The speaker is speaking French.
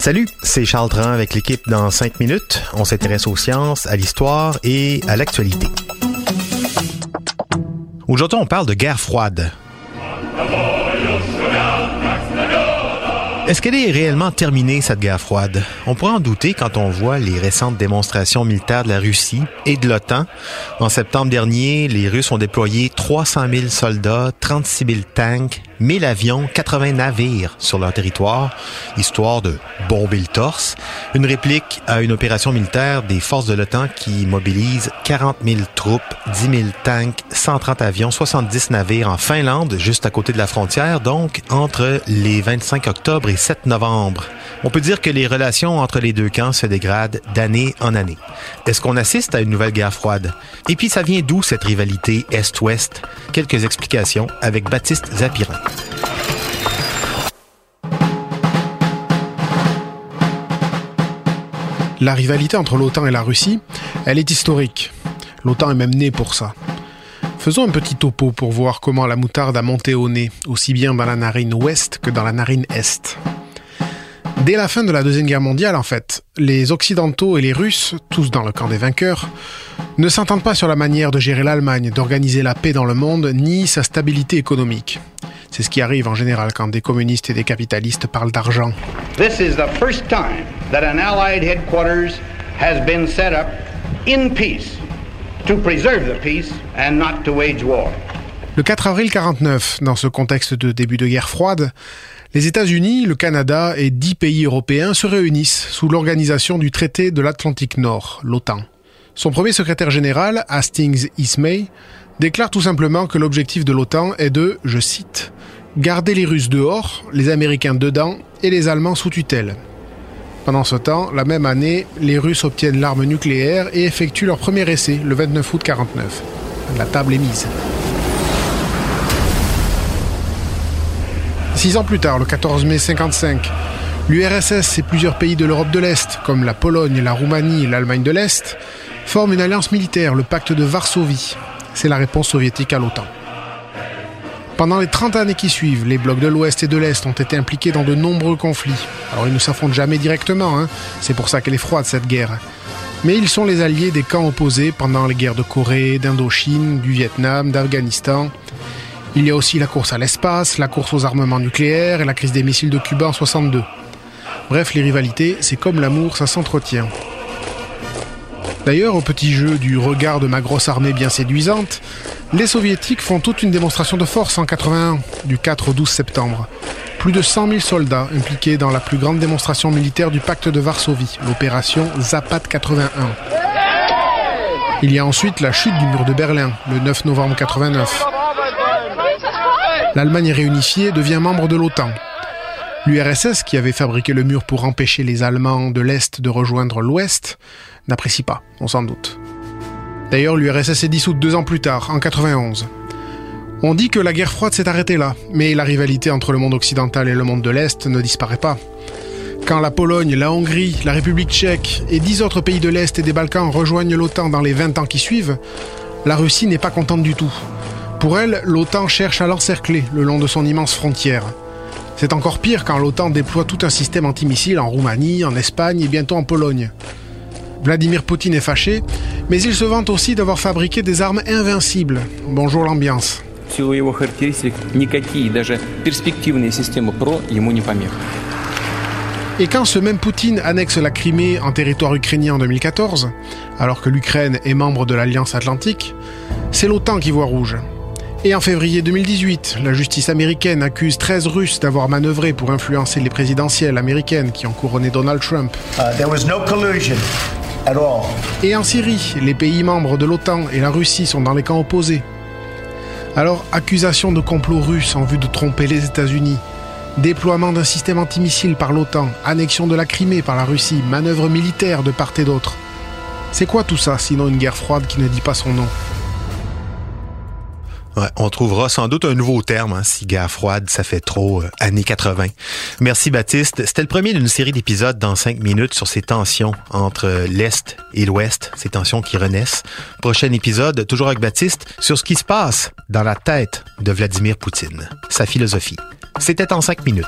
Salut, c'est Charles Tran avec l'équipe dans 5 minutes. On s'intéresse aux sciences, à l'histoire et à l'actualité. Aujourd'hui, on parle de guerre froide. Est-ce qu'elle est réellement terminée, cette guerre froide? On pourrait en douter quand on voit les récentes démonstrations militaires de la Russie et de l'OTAN. En septembre dernier, les Russes ont déployé 300 000 soldats, 36 000 tanks, 1000 avions, 80 navires sur leur territoire, histoire de bomber le torse. Une réplique à une opération militaire des forces de l'OTAN qui mobilise 40 000 troupes, 10 000 tanks, 130 avions, 70 navires en Finlande, juste à côté de la frontière, donc entre les 25 octobre et 7 novembre. On peut dire que les relations entre les deux camps se dégradent d'année en année. Est-ce qu'on assiste à une nouvelle guerre froide? Et puis ça vient d'où cette rivalité Est-Ouest? Quelques explications avec Baptiste Zapirin. La rivalité entre l'OTAN et la Russie, elle est historique. L'OTAN est même née pour ça. Faisons un petit topo pour voir comment la moutarde a monté au nez, aussi bien dans la narine ouest que dans la narine est. Dès la fin de la Deuxième Guerre mondiale, en fait, les Occidentaux et les Russes, tous dans le camp des vainqueurs, ne s'entendent pas sur la manière de gérer l'Allemagne, d'organiser la paix dans le monde, ni sa stabilité économique. C'est ce qui arrive en général quand des communistes et des capitalistes parlent d'argent. This is the first time that an Allied headquarters has been set up in peace to preserve the peace and not to wage war. Le 4 avril 49, dans ce contexte de début de guerre froide, les États-Unis, le Canada et dix pays européens se réunissent sous l'organisation du traité de l'Atlantique Nord, l'OTAN. Son premier secrétaire général, Hastings Ismay, déclare tout simplement que l'objectif de l'OTAN est de, je cite, garder les Russes dehors, les Américains dedans et les Allemands sous tutelle. Pendant ce temps, la même année, les Russes obtiennent l'arme nucléaire et effectuent leur premier essai le 29 août 49. La table est mise. Six ans plus tard, le 14 mai 55, l'URSS et plusieurs pays de l'Europe de l'Est, comme la Pologne, la Roumanie et l'Allemagne de l'Est, forment une alliance militaire, le pacte de Varsovie. C'est la réponse soviétique à l'OTAN. Pendant les 30 années qui suivent, les blocs de l'Ouest et de l'Est ont été impliqués dans de nombreux conflits. Alors ils ne s'affrontent jamais directement, hein. c'est pour ça qu'elle est froide cette guerre. Mais ils sont les alliés des camps opposés pendant les guerres de Corée, d'Indochine, du Vietnam, d'Afghanistan. Il y a aussi la course à l'espace, la course aux armements nucléaires et la crise des missiles de Cuba en 62. Bref, les rivalités, c'est comme l'amour, ça s'entretient. D'ailleurs, au petit jeu du regard de ma grosse armée bien séduisante, les soviétiques font toute une démonstration de force en 81, du 4 au 12 septembre. Plus de 100 000 soldats impliqués dans la plus grande démonstration militaire du pacte de Varsovie, l'opération Zapad 81. Il y a ensuite la chute du mur de Berlin, le 9 novembre 89. L'Allemagne réunifiée devient membre de l'OTAN. L'URSS, qui avait fabriqué le mur pour empêcher les Allemands de l'Est de rejoindre l'Ouest, n'apprécie pas, on s'en doute. D'ailleurs, l'URSS est dissoute deux ans plus tard, en 91. On dit que la guerre froide s'est arrêtée là, mais la rivalité entre le monde occidental et le monde de l'Est ne disparaît pas. Quand la Pologne, la Hongrie, la République tchèque et dix autres pays de l'Est et des Balkans rejoignent l'OTAN dans les 20 ans qui suivent, la Russie n'est pas contente du tout. Pour elle, l'OTAN cherche à l'encercler le long de son immense frontière. C'est encore pire quand l'OTAN déploie tout un système antimissile en Roumanie, en Espagne et bientôt en Pologne. Vladimir Poutine est fâché, mais il se vante aussi d'avoir fabriqué des armes invincibles. Bonjour l'ambiance. Et quand ce même Poutine annexe la Crimée en territoire ukrainien en 2014, alors que l'Ukraine est membre de l'Alliance Atlantique, c'est l'OTAN qui voit rouge. Et en février 2018, la justice américaine accuse 13 Russes d'avoir manœuvré pour influencer les présidentielles américaines qui ont couronné Donald Trump. Et en Syrie, les pays membres de l'OTAN et la Russie sont dans les camps opposés. Alors, accusation de complot russe en vue de tromper les États-Unis, déploiement d'un système antimissile par l'OTAN, annexion de la Crimée par la Russie, manœuvres militaires de part et d'autre. C'est quoi tout ça, sinon une guerre froide qui ne dit pas son nom? On trouvera sans doute un nouveau terme, hein, si guerre froide, ça fait trop euh, années 80. Merci Baptiste. C'était le premier d'une série d'épisodes dans cinq minutes sur ces tensions entre l'Est et l'Ouest, ces tensions qui renaissent. Prochain épisode, toujours avec Baptiste, sur ce qui se passe dans la tête de Vladimir Poutine, sa philosophie. C'était en cinq minutes.